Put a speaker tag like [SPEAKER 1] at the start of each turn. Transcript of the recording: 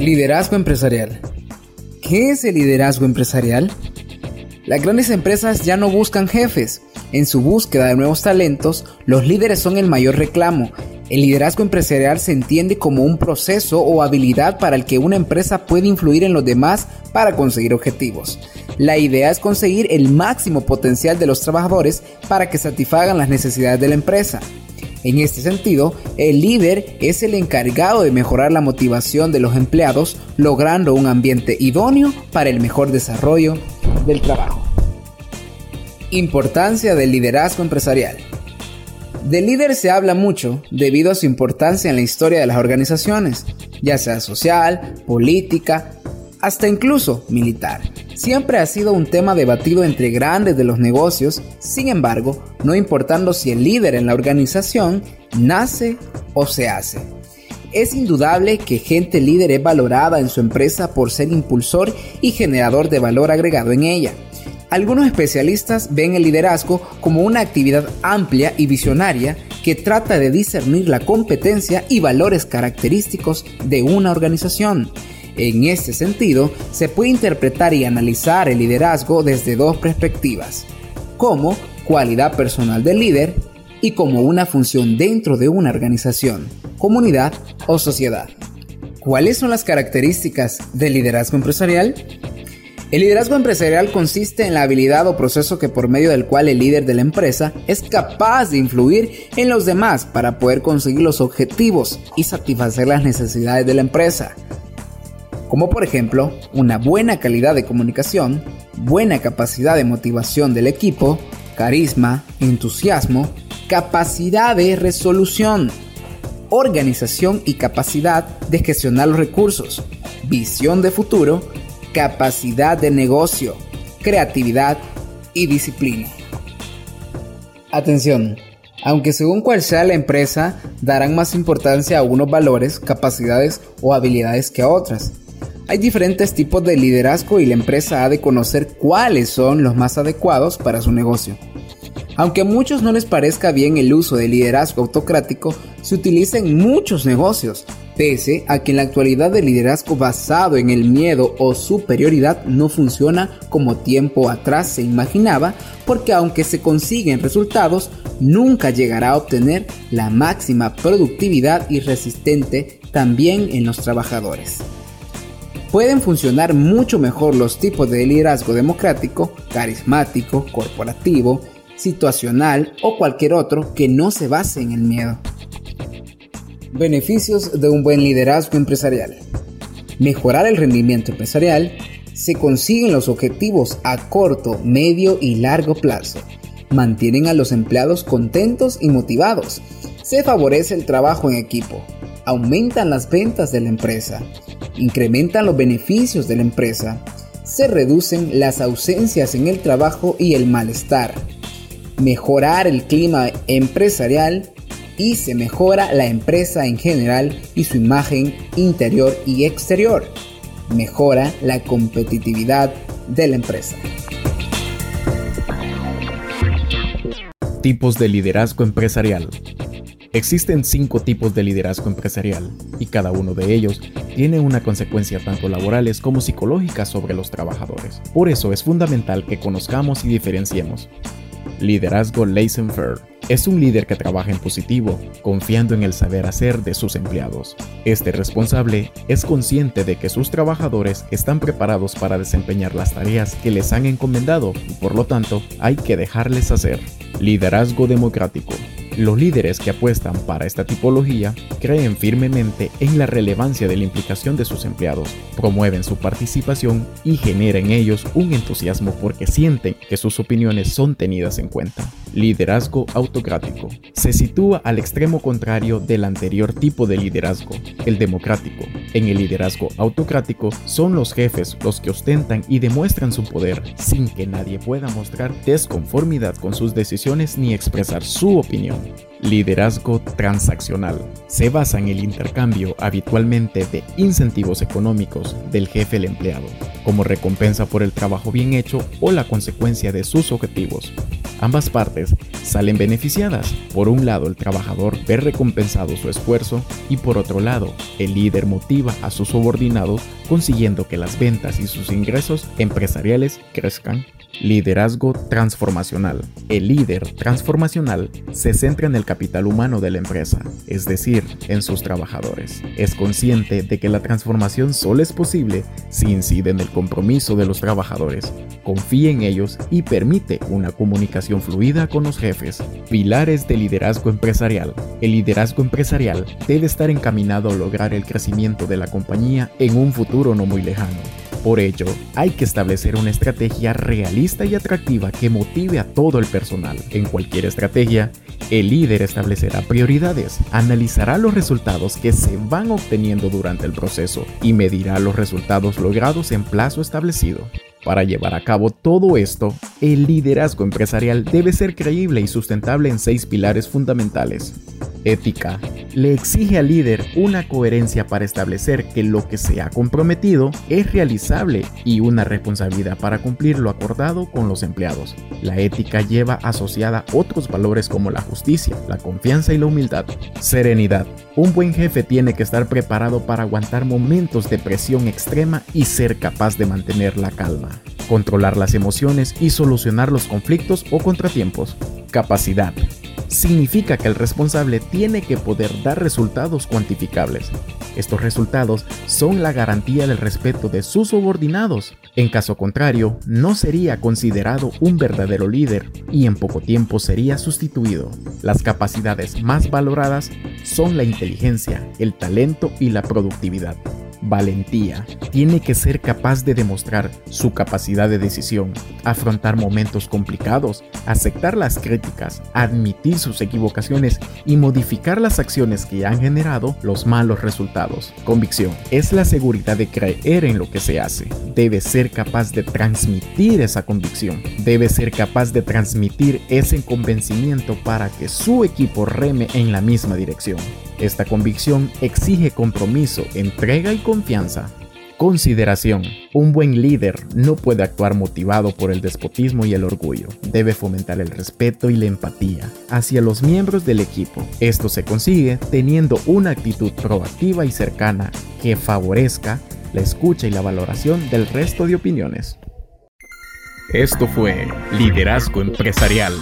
[SPEAKER 1] Liderazgo empresarial. ¿Qué es el liderazgo empresarial? Las grandes empresas ya no buscan jefes. En su búsqueda de nuevos talentos, los líderes son el mayor reclamo. El liderazgo empresarial se entiende como un proceso o habilidad para el que una empresa puede influir en los demás para conseguir objetivos. La idea es conseguir el máximo potencial de los trabajadores para que satisfagan las necesidades de la empresa. En este sentido, el líder es el encargado de mejorar la motivación de los empleados, logrando un ambiente idóneo para el mejor desarrollo del trabajo. Importancia del liderazgo empresarial. Del líder se habla mucho debido a su importancia en la historia de las organizaciones, ya sea social, política, hasta incluso militar siempre ha sido un tema debatido entre grandes de los negocios, sin embargo, no importando si el líder en la organización nace o se hace. Es indudable que gente líder es valorada en su empresa por ser impulsor y generador de valor agregado en ella. Algunos especialistas ven el liderazgo como una actividad amplia y visionaria que trata de discernir la competencia y valores característicos de una organización en este sentido, se puede interpretar y analizar el liderazgo desde dos perspectivas, como cualidad personal del líder y como una función dentro de una organización, comunidad o sociedad. ¿Cuáles son las características del liderazgo empresarial? El liderazgo empresarial consiste en la habilidad o proceso que por medio del cual el líder de la empresa es capaz de influir en los demás para poder conseguir los objetivos y satisfacer las necesidades de la empresa como por ejemplo una buena calidad de comunicación, buena capacidad de motivación del equipo, carisma, entusiasmo, capacidad de resolución, organización y capacidad de gestionar los recursos, visión de futuro, capacidad de negocio, creatividad y disciplina. Atención, aunque según cual sea la empresa, darán más importancia a unos valores, capacidades o habilidades que a otras. Hay diferentes tipos de liderazgo y la empresa ha de conocer cuáles son los más adecuados para su negocio. Aunque a muchos no les parezca bien el uso del liderazgo autocrático, se utiliza en muchos negocios, pese a que en la actualidad el liderazgo basado en el miedo o superioridad no funciona como tiempo atrás se imaginaba, porque aunque se consiguen resultados, nunca llegará a obtener la máxima productividad y resistente también en los trabajadores pueden funcionar mucho mejor los tipos de liderazgo democrático, carismático, corporativo, situacional o cualquier otro que no se base en el miedo. Beneficios de un buen liderazgo empresarial. Mejorar el rendimiento empresarial. Se consiguen los objetivos a corto, medio y largo plazo. Mantienen a los empleados contentos y motivados. Se favorece el trabajo en equipo. Aumentan las ventas de la empresa incrementan los beneficios de la empresa, se reducen las ausencias en el trabajo y el malestar, mejorar el clima empresarial y se mejora la empresa en general y su imagen interior y exterior. Mejora la competitividad de la empresa.
[SPEAKER 2] Tipos de liderazgo empresarial. Existen cinco tipos de liderazgo empresarial y cada uno de ellos tiene una consecuencia tanto laborales como psicológicas sobre los trabajadores. Por eso es fundamental que conozcamos y diferenciemos. Liderazgo laissez-faire es un líder que trabaja en positivo, confiando en el saber hacer de sus empleados. Este responsable es consciente de que sus trabajadores están preparados para desempeñar las tareas que les han encomendado y por lo tanto hay que dejarles hacer. Liderazgo democrático los líderes que apuestan para esta tipología creen firmemente en la relevancia de la implicación de sus empleados, promueven su participación y generan en ellos un entusiasmo porque sienten que sus opiniones son tenidas en cuenta. Liderazgo autocrático. Se sitúa al extremo contrario del anterior tipo de liderazgo, el democrático. En el liderazgo autocrático son los jefes los que ostentan y demuestran su poder sin que nadie pueda mostrar desconformidad con sus decisiones ni expresar su opinión. Liderazgo transaccional. Se basa en el intercambio habitualmente de incentivos económicos del jefe al empleado, como recompensa por el trabajo bien hecho o la consecuencia de sus objetivos. Ambas partes salen beneficiadas. Por un lado, el trabajador ve recompensado su esfuerzo y por otro lado, el líder motiva a sus subordinados consiguiendo que las ventas y sus ingresos empresariales crezcan. Liderazgo transformacional. El líder transformacional se centra en el capital humano de la empresa, es decir, en sus trabajadores. Es consciente de que la transformación solo es posible si incide en el compromiso de los trabajadores, confía en ellos y permite una comunicación fluida con los jefes. Pilares de liderazgo empresarial. El liderazgo empresarial debe estar encaminado a lograr el crecimiento de la compañía en un futuro no muy lejano. Por ello, hay que establecer una estrategia realista y atractiva que motive a todo el personal. En cualquier estrategia, el líder establecerá prioridades, analizará los resultados que se van obteniendo durante el proceso y medirá los resultados logrados en plazo establecido. Para llevar a cabo todo esto, el liderazgo empresarial debe ser creíble y sustentable en seis pilares fundamentales. Ética. Le exige al líder una coherencia para establecer que lo que se ha comprometido es realizable y una responsabilidad para cumplir lo acordado con los empleados. La ética lleva asociada otros valores como la justicia, la confianza y la humildad. Serenidad. Un buen jefe tiene que estar preparado para aguantar momentos de presión extrema y ser capaz de mantener la calma controlar las emociones y solucionar los conflictos o contratiempos. Capacidad significa que el responsable tiene que poder dar resultados cuantificables. Estos resultados son la garantía del respeto de sus subordinados. En caso contrario, no sería considerado un verdadero líder y en poco tiempo sería sustituido. Las capacidades más valoradas son la inteligencia, el talento y la productividad valentía. Tiene que ser capaz de demostrar su capacidad de decisión, afrontar momentos complicados, aceptar las críticas, admitir sus equivocaciones y modificar las acciones que han generado los malos resultados. Convicción es la seguridad de creer en lo que se hace. Debe ser capaz de transmitir esa convicción. Debe ser capaz de transmitir ese convencimiento para que su equipo reme en la misma dirección. Esta convicción exige compromiso, entrega y confianza. Consideración. Un buen líder no puede actuar motivado por el despotismo y el orgullo. Debe fomentar el respeto y la empatía hacia los miembros del equipo. Esto se consigue teniendo una actitud proactiva y cercana que favorezca la escucha y la valoración del resto de opiniones. Esto fue Liderazgo Empresarial